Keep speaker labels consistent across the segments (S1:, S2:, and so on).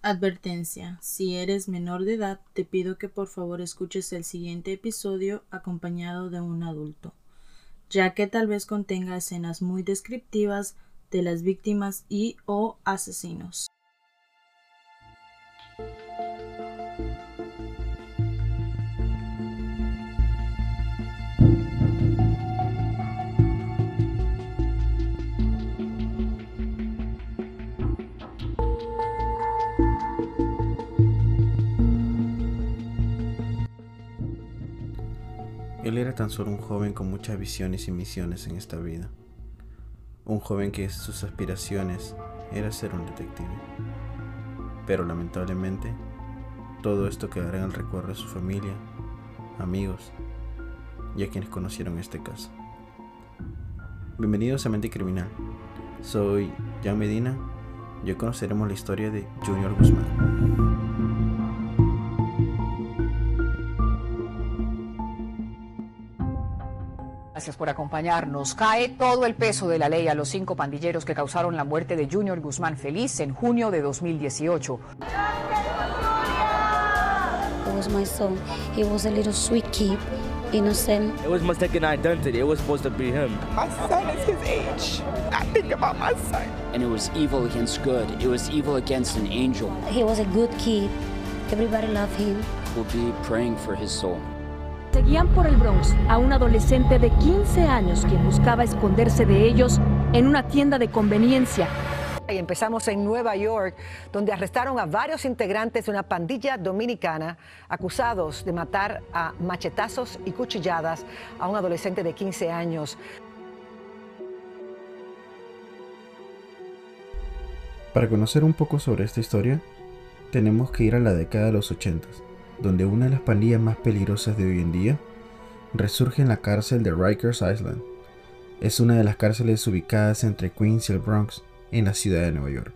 S1: Advertencia: Si eres menor de edad, te pido que por favor escuches el siguiente episodio acompañado de un adulto, ya que tal vez contenga escenas muy descriptivas de las víctimas y o asesinos.
S2: Él era tan solo un joven con muchas visiones y misiones en esta vida. Un joven que sus aspiraciones era ser un detective. Pero lamentablemente, todo esto quedará en el recuerdo de su familia, amigos y a quienes conocieron este caso. Bienvenidos a Mente Criminal. Soy Jan Medina y hoy conoceremos la historia de Junior Guzmán.
S3: Gracias por acompañarnos. Cae todo el peso de la ley a los cinco pandilleros que causaron la muerte de Junior Guzmán Feliz en junio de 2018.
S4: It was my son. He was a little sweet kid, innocent.
S5: It was mistaken identity. It was supposed to be him.
S6: My son is his age. I think about my son.
S7: And it was evil against good. It was evil against an angel.
S4: He was a good kid. Everybody loved him.
S7: We'll be praying for his soul.
S8: Seguían por el Bronx a un adolescente de 15 años quien buscaba esconderse de ellos en una tienda de conveniencia.
S3: Y empezamos en Nueva York, donde arrestaron a varios integrantes de una pandilla dominicana acusados de matar a machetazos y cuchilladas a un adolescente de 15 años.
S2: Para conocer un poco sobre esta historia, tenemos que ir a la década de los 80, donde una de las pandillas más peligrosas de hoy en día resurge en la cárcel de Rikers Island. Es una de las cárceles ubicadas entre Queens y el Bronx, en la ciudad de Nueva York.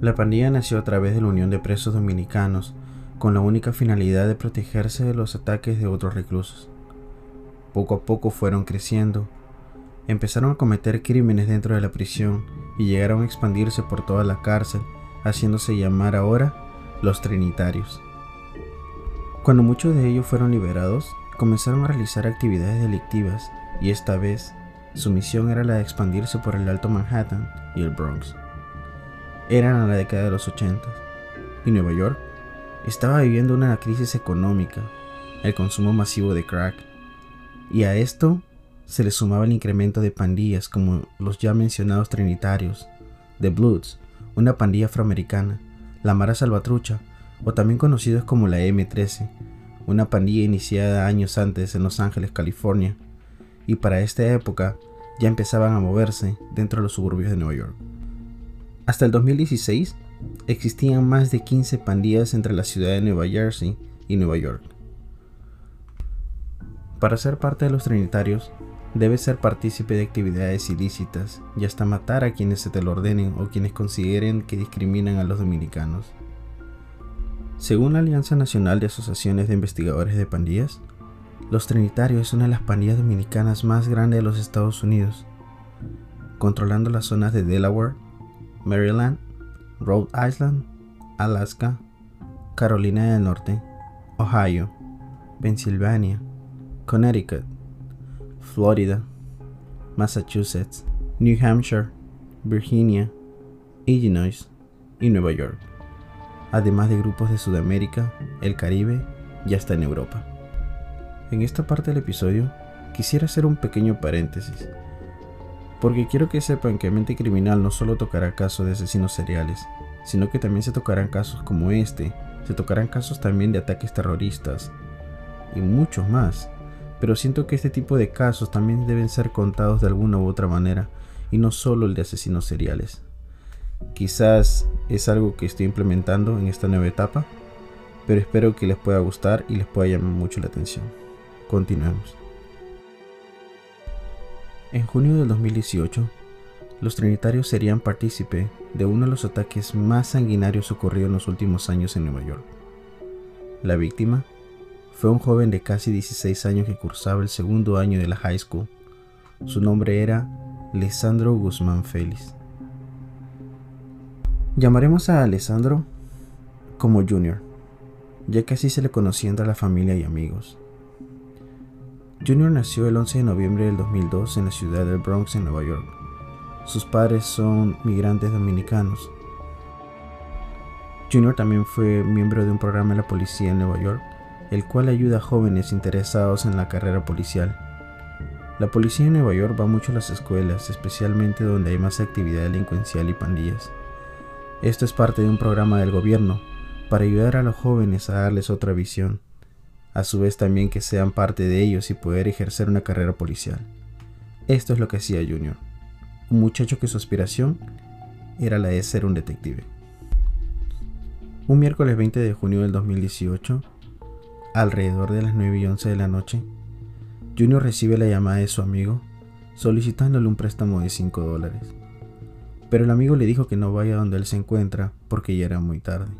S2: La pandilla nació a través de la unión de presos dominicanos con la única finalidad de protegerse de los ataques de otros reclusos. Poco a poco fueron creciendo, empezaron a cometer crímenes dentro de la prisión y llegaron a expandirse por toda la cárcel, haciéndose llamar ahora los Trinitarios. Cuando muchos de ellos fueron liberados, comenzaron a realizar actividades delictivas y esta vez su misión era la de expandirse por el Alto Manhattan y el Bronx. Eran a la década de los 80 y Nueva York estaba viviendo una crisis económica, el consumo masivo de crack, y a esto se le sumaba el incremento de pandillas como los ya mencionados trinitarios, The Bloods, una pandilla afroamericana, la Mara Salvatrucha, o también conocidos como la M13, una pandilla iniciada años antes en Los Ángeles, California, y para esta época ya empezaban a moverse dentro de los suburbios de Nueva York. Hasta el 2016 existían más de 15 pandillas entre la ciudad de Nueva Jersey y Nueva York. Para ser parte de los trinitarios, debes ser partícipe de actividades ilícitas y hasta matar a quienes se te lo ordenen o quienes consideren que discriminan a los dominicanos. Según la Alianza Nacional de Asociaciones de Investigadores de Pandillas, los Trinitarios es una de las pandillas dominicanas más grandes de los Estados Unidos, controlando las zonas de Delaware, Maryland, Rhode Island, Alaska, Carolina del Norte, Ohio, Pennsylvania, Connecticut, Florida, Massachusetts, New Hampshire, Virginia, Illinois y Nueva York, además de grupos de Sudamérica, el Caribe y hasta en Europa. En esta parte del episodio quisiera hacer un pequeño paréntesis, porque quiero que sepan que Mente Criminal no solo tocará casos de asesinos seriales, sino que también se tocarán casos como este, se tocarán casos también de ataques terroristas y muchos más. Pero siento que este tipo de casos también deben ser contados de alguna u otra manera y no solo el de asesinos seriales. Quizás es algo que estoy implementando en esta nueva etapa, pero espero que les pueda gustar y les pueda llamar mucho la atención. Continuemos. En junio del 2018, los trinitarios serían partícipe de uno de los ataques más sanguinarios ocurridos en los últimos años en Nueva York. La víctima fue un joven de casi 16 años que cursaba el segundo año de la high school. Su nombre era Lisandro Guzmán Félix. Llamaremos a Alessandro como Junior, ya que así se le conocía entre la familia y amigos. Junior nació el 11 de noviembre del 2002 en la ciudad del Bronx, en Nueva York. Sus padres son migrantes dominicanos. Junior también fue miembro de un programa de la policía en Nueva York, el cual ayuda a jóvenes interesados en la carrera policial. La policía en Nueva York va mucho a las escuelas, especialmente donde hay más actividad delincuencial y pandillas. Esto es parte de un programa del gobierno para ayudar a los jóvenes a darles otra visión, a su vez también que sean parte de ellos y poder ejercer una carrera policial. Esto es lo que hacía Junior, un muchacho que su aspiración era la de ser un detective. Un miércoles 20 de junio del 2018, alrededor de las 9 y 11 de la noche, Junior recibe la llamada de su amigo solicitándole un préstamo de 5 dólares. Pero el amigo le dijo que no vaya donde él se encuentra porque ya era muy tarde.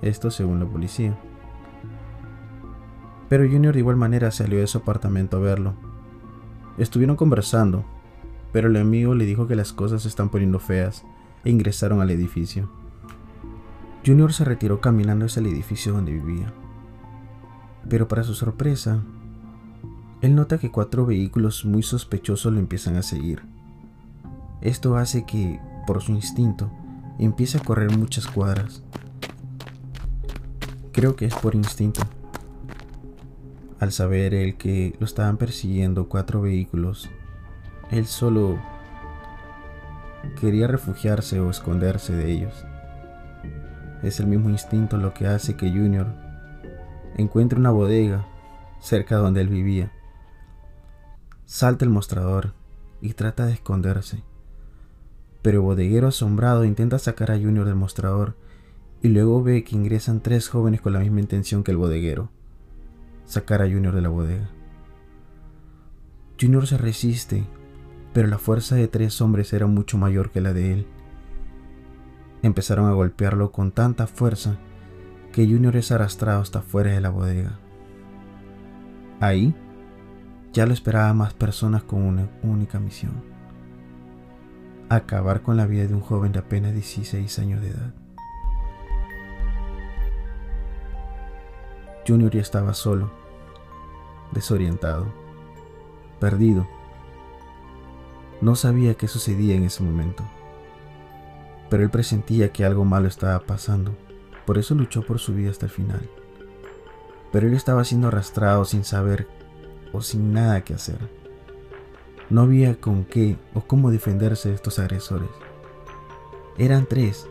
S2: Esto según la policía. Pero Junior de igual manera salió de su apartamento a verlo. Estuvieron conversando, pero el amigo le dijo que las cosas se están poniendo feas e ingresaron al edificio. Junior se retiró caminando hacia el edificio donde vivía. Pero para su sorpresa, él nota que cuatro vehículos muy sospechosos lo empiezan a seguir. Esto hace que, por su instinto, empiece a correr muchas cuadras. Creo que es por instinto. Al saber él que lo estaban persiguiendo cuatro vehículos, él solo quería refugiarse o esconderse de ellos. Es el mismo instinto lo que hace que Junior encuentre una bodega cerca donde él vivía Salta el mostrador y trata de esconderse. Pero el bodeguero asombrado intenta sacar a Junior del mostrador y luego ve que ingresan tres jóvenes con la misma intención que el bodeguero, sacar a Junior de la bodega. Junior se resiste, pero la fuerza de tres hombres era mucho mayor que la de él. Empezaron a golpearlo con tanta fuerza que Junior es arrastrado hasta fuera de la bodega. Ahí, ya lo esperaba más personas con una única misión. Acabar con la vida de un joven de apenas 16 años de edad. Junior ya estaba solo, desorientado, perdido. No sabía qué sucedía en ese momento, pero él presentía que algo malo estaba pasando, por eso luchó por su vida hasta el final. Pero él estaba siendo arrastrado sin saber sin nada que hacer. No había con qué o cómo defenderse de estos agresores. Eran tres.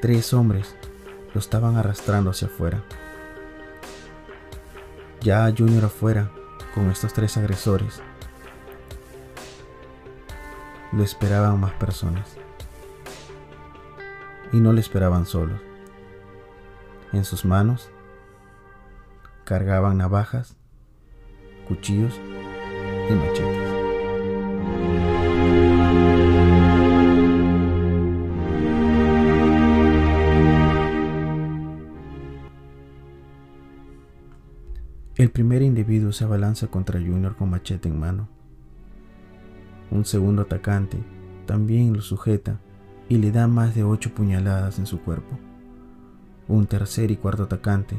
S2: Tres hombres lo estaban arrastrando hacia afuera. Ya Junior afuera, con estos tres agresores, lo esperaban más personas. Y no le esperaban solos. En sus manos cargaban navajas cuchillos y machetes. El primer individuo se abalanza contra Junior con machete en mano. Un segundo atacante también lo sujeta y le da más de ocho puñaladas en su cuerpo. Un tercer y cuarto atacante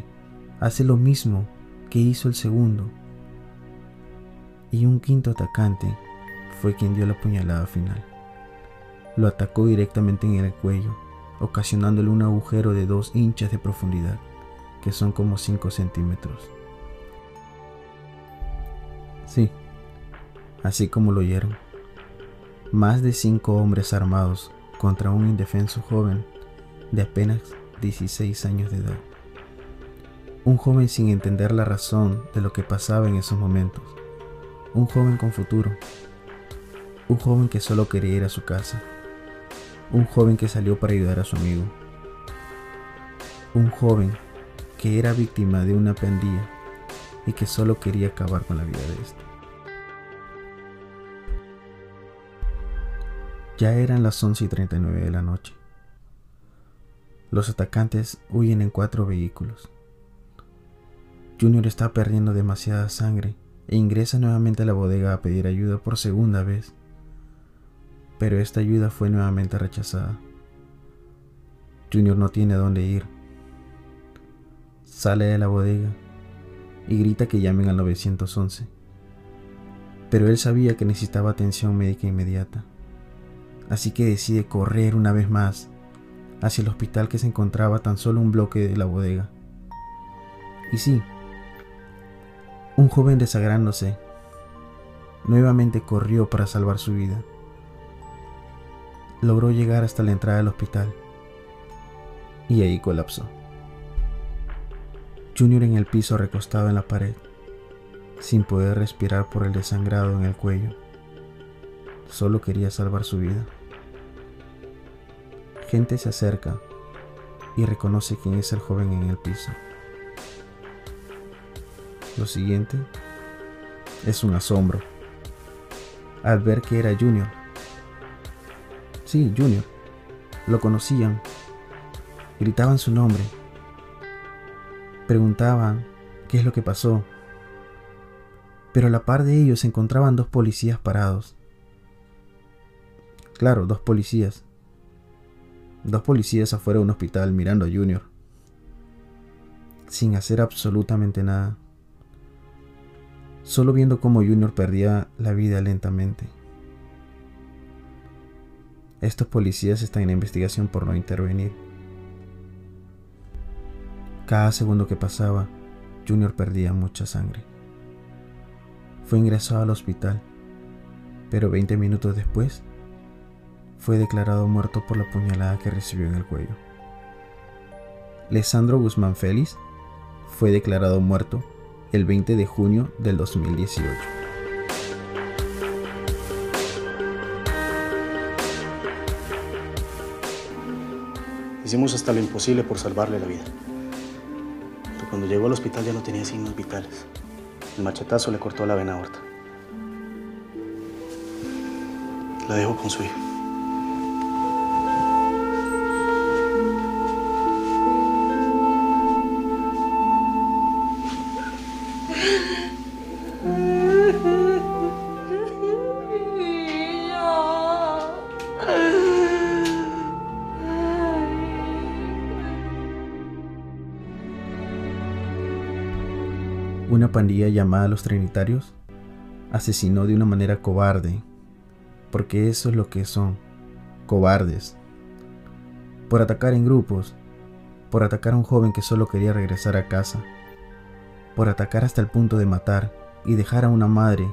S2: hace lo mismo que hizo el segundo y un quinto atacante fue quien dio la puñalada final. Lo atacó directamente en el cuello, ocasionándole un agujero de dos hinchas de profundidad, que son como 5 centímetros. Sí, así como lo oyeron. Más de cinco hombres armados contra un indefenso joven de apenas 16 años de edad. Un joven sin entender la razón de lo que pasaba en esos momentos un joven con futuro. Un joven que solo quería ir a su casa. Un joven que salió para ayudar a su amigo. Un joven que era víctima de una pandilla y que solo quería acabar con la vida de este. Ya eran las 11 y 39 de la noche. Los atacantes huyen en cuatro vehículos. Junior está perdiendo demasiada sangre e ingresa nuevamente a la bodega a pedir ayuda por segunda vez. Pero esta ayuda fue nuevamente rechazada. Junior no tiene a dónde ir. Sale de la bodega y grita que llamen al 911. Pero él sabía que necesitaba atención médica inmediata. Así que decide correr una vez más hacia el hospital que se encontraba tan solo un bloque de la bodega. Y sí, un joven desagrándose nuevamente corrió para salvar su vida. Logró llegar hasta la entrada del hospital y ahí colapsó. Junior en el piso recostado en la pared, sin poder respirar por el desangrado en el cuello. Solo quería salvar su vida. Gente se acerca y reconoce quién es el joven en el piso. Lo siguiente es un asombro al ver que era Junior. Sí, Junior. Lo conocían. Gritaban su nombre. Preguntaban qué es lo que pasó. Pero a la par de ellos se encontraban dos policías parados. Claro, dos policías. Dos policías afuera de un hospital mirando a Junior. Sin hacer absolutamente nada solo viendo cómo Junior perdía la vida lentamente. Estos policías están en investigación por no intervenir. Cada segundo que pasaba, Junior perdía mucha sangre. Fue ingresado al hospital, pero 20 minutos después fue declarado muerto por la puñalada que recibió en el cuello. Lesandro Guzmán Félix fue declarado muerto el 20 de junio del 2018.
S9: Hicimos hasta lo imposible por salvarle la vida. Pero cuando llegó al hospital ya no tenía signos vitales. El machetazo le cortó la vena aorta. La dejó con su hijo.
S2: Una pandilla llamada Los Trinitarios asesinó de una manera cobarde, porque eso es lo que son, cobardes, por atacar en grupos, por atacar a un joven que solo quería regresar a casa, por atacar hasta el punto de matar y dejar a una madre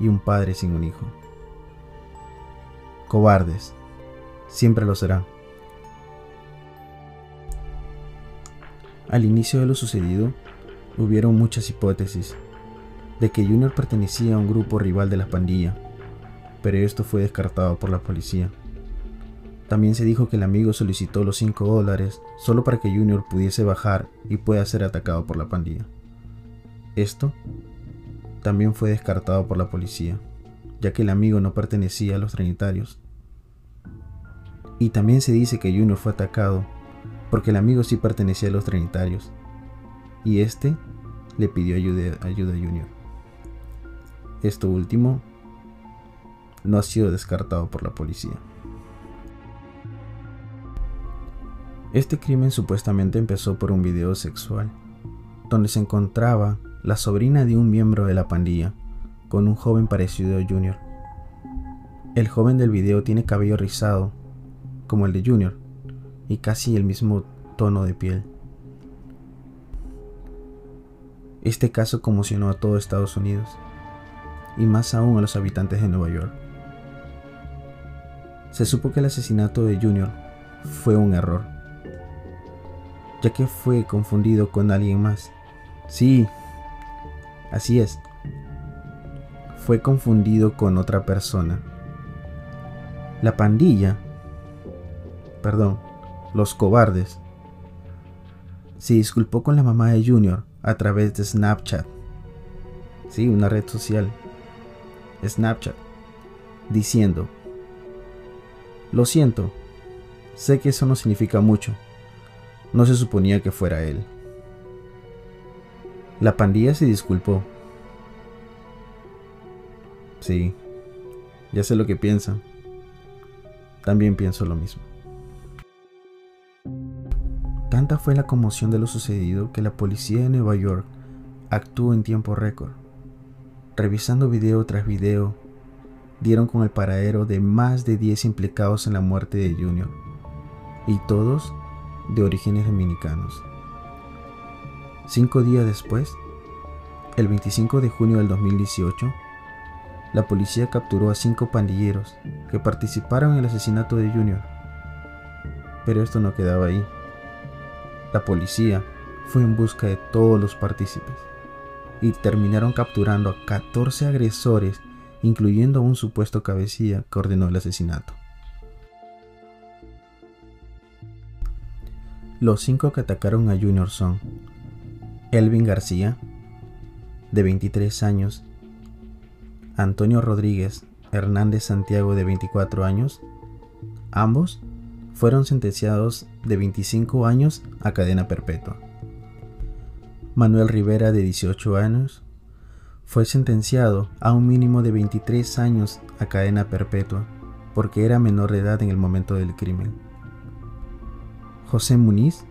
S2: y un padre sin un hijo. Cobardes, siempre lo serán. Al inicio de lo sucedido, hubieron muchas hipótesis de que Junior pertenecía a un grupo rival de la pandilla, pero esto fue descartado por la policía. También se dijo que el amigo solicitó los 5 dólares solo para que Junior pudiese bajar y pueda ser atacado por la pandilla. Esto también fue descartado por la policía, ya que el amigo no pertenecía a los trinitarios. Y también se dice que Junior fue atacado porque el amigo sí pertenecía a los trinitarios, y este le pidió ayuda, ayuda a Junior. Esto último no ha sido descartado por la policía. Este crimen supuestamente empezó por un video sexual, donde se encontraba la sobrina de un miembro de la pandilla con un joven parecido a Junior. El joven del video tiene cabello rizado, como el de Junior, y casi el mismo tono de piel. Este caso conmocionó a todo Estados Unidos y más aún a los habitantes de Nueva York. Se supo que el asesinato de Junior fue un error, ya que fue confundido con alguien más. Sí, así es. Fue confundido con otra persona. La pandilla, perdón, los cobardes, se disculpó con la mamá de Junior a través de Snapchat. Sí, una red social. Snapchat. Diciendo, lo siento, sé que eso no significa mucho. No se suponía que fuera él. La pandilla se disculpó. Sí, ya sé lo que piensan. También pienso lo mismo. Tanta fue la conmoción de lo sucedido que la policía de Nueva York actuó en tiempo récord. Revisando video tras video, dieron con el paradero de más de 10 implicados en la muerte de Junior, y todos de orígenes dominicanos. Cinco días después, el 25 de junio del 2018, la policía capturó a cinco pandilleros que participaron en el asesinato de Junior. Pero esto no quedaba ahí. La policía fue en busca de todos los partícipes y terminaron capturando a 14 agresores, incluyendo a un supuesto cabecilla que ordenó el asesinato. Los cinco que atacaron a Junior son Elvin García, de 23 años, Antonio Rodríguez Hernández Santiago, de 24 años, ambos fueron sentenciados de 25 años a cadena perpetua. Manuel Rivera, de 18 años, fue sentenciado a un mínimo de 23 años a cadena perpetua porque era menor de edad en el momento del crimen. José Muniz,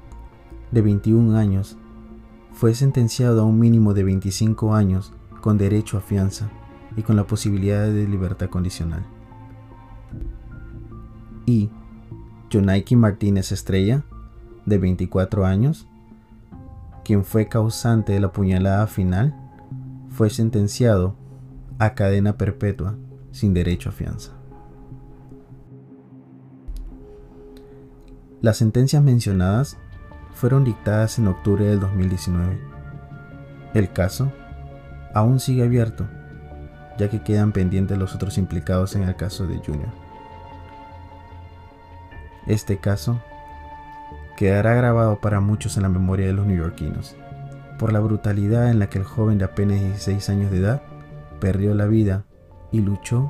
S2: de 21 años, fue sentenciado a un mínimo de 25 años con derecho a fianza y con la posibilidad de libertad condicional. Y Jonaiki Martínez Estrella, de 24 años, quien fue causante de la puñalada final, fue sentenciado a cadena perpetua sin derecho a fianza. Las sentencias mencionadas fueron dictadas en octubre del 2019. El caso aún sigue abierto, ya que quedan pendientes los otros implicados en el caso de Junior. Este caso quedará grabado para muchos en la memoria de los neoyorquinos, por la brutalidad en la que el joven de apenas 16 años de edad perdió la vida y luchó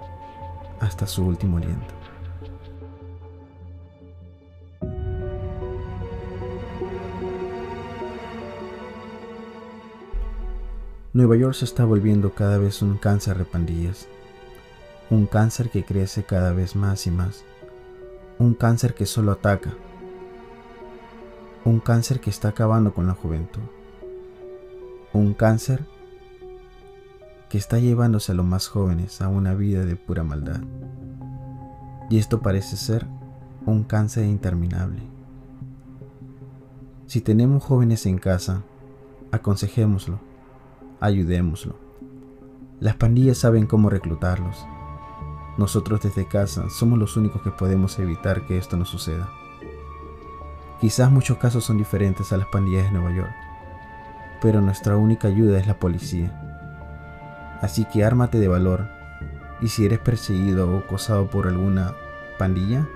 S2: hasta su último aliento. Nueva York se está volviendo cada vez un cáncer de pandillas, un cáncer que crece cada vez más y más un cáncer que solo ataca, un cáncer que está acabando con la juventud, un cáncer que está llevándose a los más jóvenes a una vida de pura maldad. Y esto parece ser un cáncer interminable. Si tenemos jóvenes en casa, aconsejémoslo, ayudémoslo. Las pandillas saben cómo reclutarlos nosotros desde casa somos los únicos que podemos evitar que esto no suceda. Quizás muchos casos son diferentes a las pandillas de Nueva York, pero nuestra única ayuda es la policía. Así que ármate de valor y si eres perseguido o acosado por alguna pandilla,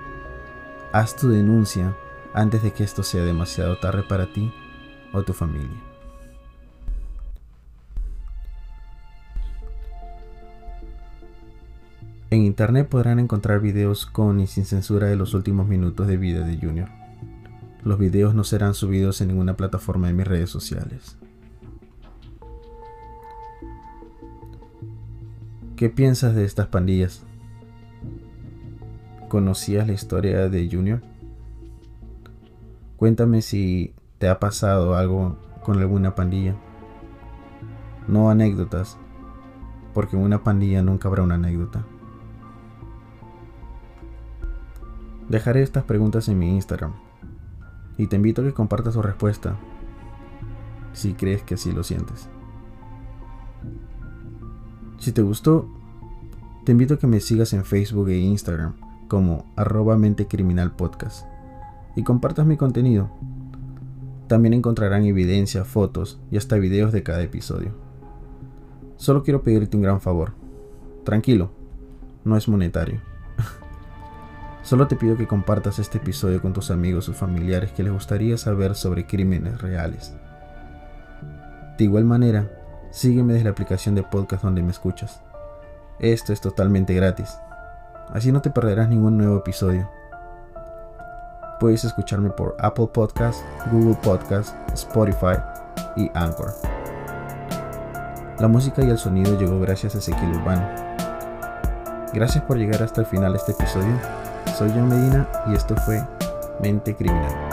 S2: haz tu denuncia antes de que esto sea demasiado tarde para ti o tu familia. En internet podrán encontrar videos con y sin censura de los últimos minutos de vida de Junior. Los videos no serán subidos en ninguna plataforma de mis redes sociales. ¿Qué piensas de estas pandillas? ¿Conocías la historia de Junior? Cuéntame si te ha pasado algo con alguna pandilla. No anécdotas, porque en una pandilla nunca habrá una anécdota. Dejaré estas preguntas en mi Instagram y te invito a que compartas tu respuesta si crees que así lo sientes. Si te gustó, te invito a que me sigas en Facebook e Instagram como arroba criminal podcast y compartas mi contenido. También encontrarán evidencia, fotos y hasta videos de cada episodio. Solo quiero pedirte un gran favor. Tranquilo, no es monetario. Solo te pido que compartas este episodio con tus amigos o familiares que les gustaría saber sobre crímenes reales. De igual manera, sígueme desde la aplicación de podcast donde me escuchas. Esto es totalmente gratis, así no te perderás ningún nuevo episodio. Puedes escucharme por Apple Podcast, Google Podcast, Spotify y Anchor. La música y el sonido llegó gracias a Ezequiel Urbano. Gracias por llegar hasta el final de este episodio soy John Medina y esto fue Mente Criminal.